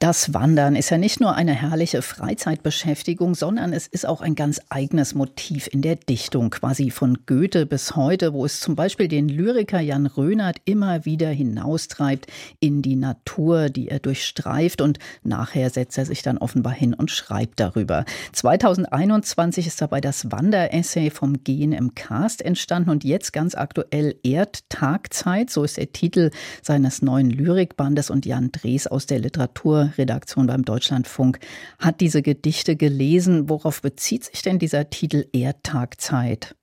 das Wandern ist ja nicht nur eine herrliche Freizeitbeschäftigung, sondern es ist auch ein ganz eigenes Motiv in der Dichtung, quasi von Goethe bis heute, wo es zum Beispiel den Lyriker Jan Rönert immer wieder hinaustreibt in die Natur, die er durchstreift und nachher setzt er sich dann offenbar hin und schreibt darüber. 2021 ist dabei das Wanderessay vom Gehen im Cast entstanden und jetzt ganz aktuell Erdtagzeit, so ist der Titel seines neuen Lyrikbandes und Jan Drees aus der Literatur Redaktion beim Deutschlandfunk hat diese Gedichte gelesen. Worauf bezieht sich denn dieser Titel Erdtagzeit?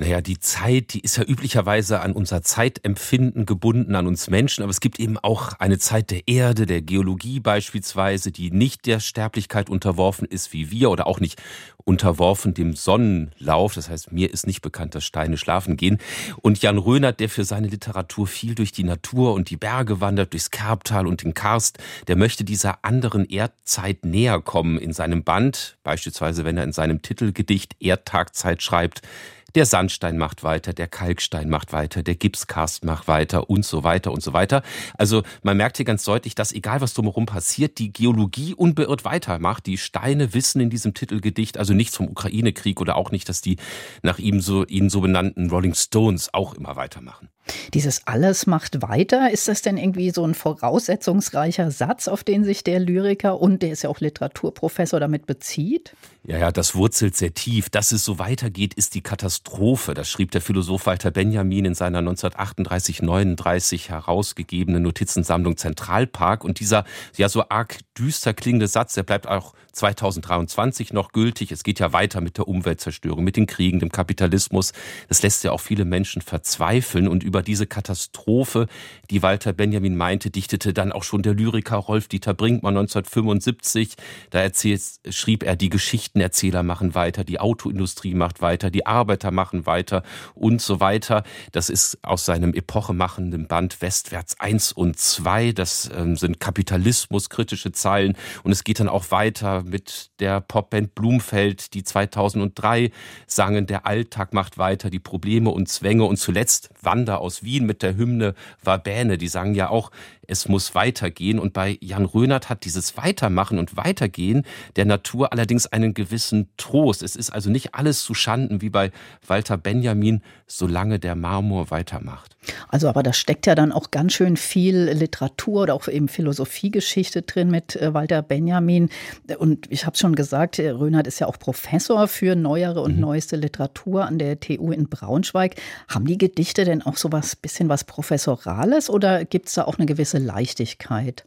Naja, die Zeit, die ist ja üblicherweise an unser Zeitempfinden gebunden, an uns Menschen, aber es gibt eben auch eine Zeit der Erde, der Geologie beispielsweise, die nicht der Sterblichkeit unterworfen ist wie wir oder auch nicht unterworfen dem Sonnenlauf. Das heißt, mir ist nicht bekannt, dass Steine schlafen gehen. Und Jan Rönert, der für seine Literatur viel durch die Natur und die Berge wandert, durchs Kerbtal und den Karst, der möchte dieser anderen Erdzeit näher kommen in seinem Band, beispielsweise wenn er in seinem Titelgedicht Erdtagzeit schreibt, der Sandstein macht weiter, der Kalkstein macht weiter, der Gipskast macht weiter und so weiter und so weiter. Also man merkt hier ganz deutlich, dass egal was drumherum passiert, die Geologie unbeirrt weitermacht. Die Steine wissen in diesem Titelgedicht also nichts vom Ukraine-Krieg oder auch nicht, dass die nach ihm so, ihnen so benannten Rolling Stones auch immer weitermachen. Dieses alles macht weiter. Ist das denn irgendwie so ein voraussetzungsreicher Satz, auf den sich der Lyriker und der ist ja auch Literaturprofessor damit bezieht? Ja, ja, das wurzelt sehr tief. Dass es so weitergeht, ist die Katastrophe. Das schrieb der Philosoph Walter Benjamin in seiner 1938-39 herausgegebenen Notizensammlung Zentralpark. Und dieser ja so arg düster klingende Satz, der bleibt auch 2023 noch gültig. Es geht ja weiter mit der Umweltzerstörung, mit den Kriegen, dem Kapitalismus. Das lässt ja auch viele Menschen verzweifeln und über über diese Katastrophe, die Walter Benjamin meinte, dichtete dann auch schon der Lyriker Rolf Dieter Brinkmann 1975. Da erzählt, schrieb er, die Geschichtenerzähler machen weiter, die Autoindustrie macht weiter, die Arbeiter machen weiter und so weiter. Das ist aus seinem epochemachenden Band Westwärts 1 und 2. Das ähm, sind kapitalismuskritische Zeilen. Und es geht dann auch weiter mit der Popband Blumfeld, die 2003 sangen, der Alltag macht weiter, die Probleme und Zwänge und zuletzt Wander aus Wien mit der Hymne Verbäne, die sagen ja auch, es muss weitergehen. Und bei Jan Rönert hat dieses Weitermachen und Weitergehen der Natur allerdings einen gewissen Trost. Es ist also nicht alles zu Schanden wie bei Walter Benjamin, solange der Marmor weitermacht. Also, aber da steckt ja dann auch ganz schön viel Literatur oder auch eben Philosophiegeschichte drin mit äh, Walter Benjamin. Und ich habe schon gesagt, äh, Rönert ist ja auch Professor für neuere und mhm. neueste Literatur an der TU in Braunschweig. Haben die Gedichte denn auch so was bisschen was Professorales oder gibt es da auch eine gewisse Leichtigkeit?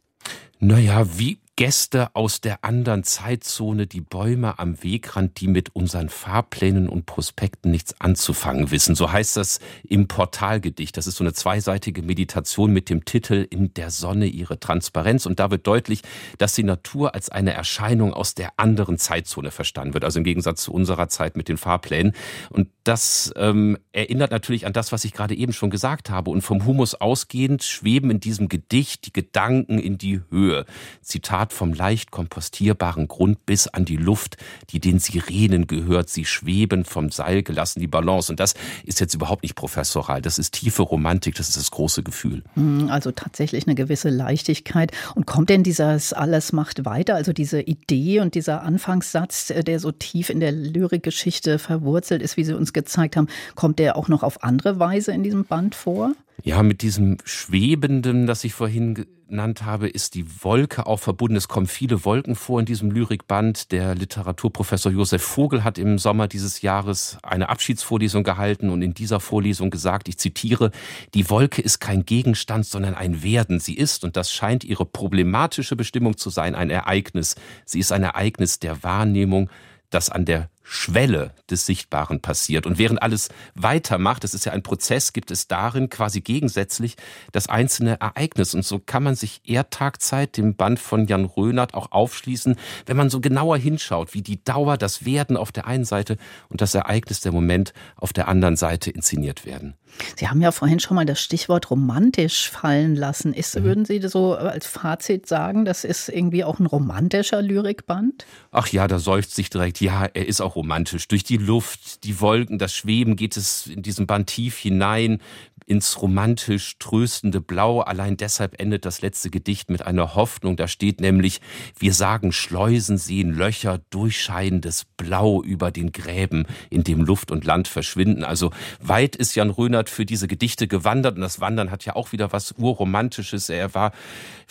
Naja, wie Gäste aus der anderen Zeitzone, die Bäume am Wegrand, die mit unseren Fahrplänen und Prospekten nichts anzufangen wissen. So heißt das im Portalgedicht. Das ist so eine zweiseitige Meditation mit dem Titel In der Sonne ihre Transparenz. Und da wird deutlich, dass die Natur als eine Erscheinung aus der anderen Zeitzone verstanden wird. Also im Gegensatz zu unserer Zeit mit den Fahrplänen. Und das ähm, erinnert natürlich an das, was ich gerade eben schon gesagt habe. Und vom Humus ausgehend schweben in diesem Gedicht die Gedanken in die Höhe. Zitat vom leicht kompostierbaren Grund bis an die Luft, die den Sirenen gehört. Sie schweben vom Seil gelassen, die Balance. Und das ist jetzt überhaupt nicht professoral. Das ist tiefe Romantik, das ist das große Gefühl. Hm, also tatsächlich eine gewisse Leichtigkeit. Und kommt denn dieses Alles macht weiter, also diese Idee und dieser Anfangssatz, äh, der so tief in der Lyrikgeschichte verwurzelt ist, wie Sie uns gezeigt haben, kommt der auch noch auf andere Weise in diesem Band vor? Ja, mit diesem Schwebenden, das ich vorhin genannt habe, ist die Wolke auch verbunden. Es kommen viele Wolken vor in diesem Lyrikband. Der Literaturprofessor Josef Vogel hat im Sommer dieses Jahres eine Abschiedsvorlesung gehalten und in dieser Vorlesung gesagt, ich zitiere, die Wolke ist kein Gegenstand, sondern ein Werden. Sie ist, und das scheint ihre problematische Bestimmung zu sein, ein Ereignis. Sie ist ein Ereignis der Wahrnehmung, das an der Schwelle des Sichtbaren passiert. Und während alles weitermacht, das ist ja ein Prozess, gibt es darin quasi gegensätzlich das einzelne Ereignis. Und so kann man sich Erdtagzeit, dem Band von Jan Rönert, auch aufschließen, wenn man so genauer hinschaut, wie die Dauer, das Werden auf der einen Seite und das Ereignis, der Moment auf der anderen Seite inszeniert werden. Sie haben ja vorhin schon mal das Stichwort romantisch fallen lassen. Ist, mhm. Würden Sie so als Fazit sagen, das ist irgendwie auch ein romantischer Lyrikband? Ach ja, da seufzt sich direkt, ja, er ist auch romantisch. Durch die Luft, die Wolken, das Schweben geht es in diesem Band tief hinein ins romantisch tröstende Blau. Allein deshalb endet das letzte Gedicht mit einer Hoffnung. Da steht nämlich, wir sagen Schleusen sehen Löcher, durchscheinendes Blau über den Gräben, in dem Luft und Land verschwinden. Also weit ist Jan Rönert für diese Gedichte gewandert und das Wandern hat ja auch wieder was Urromantisches. Er war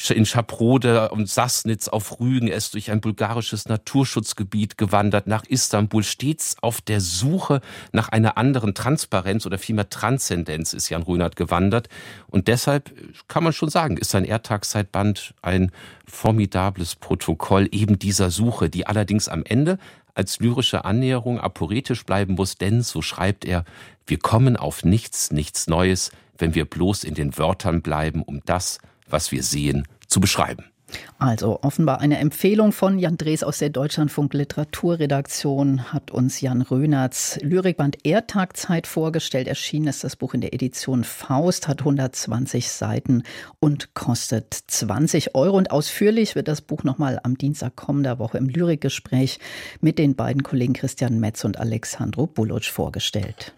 in Schaprode und Sassnitz auf Rügen, er ist durch ein bulgarisches Naturschutzgebiet gewandert, nach Istanbul, stets auf der Suche nach einer anderen Transparenz oder vielmehr Transzendenz ist Jan Grünert gewandert. Und deshalb kann man schon sagen, ist sein Erdtagszeitband ein formidables Protokoll eben dieser Suche, die allerdings am Ende als lyrische Annäherung aporetisch bleiben muss, denn, so schreibt er, wir kommen auf nichts, nichts Neues, wenn wir bloß in den Wörtern bleiben, um das, was wir sehen, zu beschreiben. Also offenbar eine Empfehlung von Jan Drees aus der Deutschlandfunk Literaturredaktion hat uns Jan Rönerts Lyrikband Erdtagzeit vorgestellt. Erschienen ist das Buch in der Edition Faust, hat 120 Seiten und kostet 20 Euro. Und ausführlich wird das Buch nochmal am Dienstag kommender Woche im Lyrikgespräch mit den beiden Kollegen Christian Metz und Alexandro Bulutsch vorgestellt.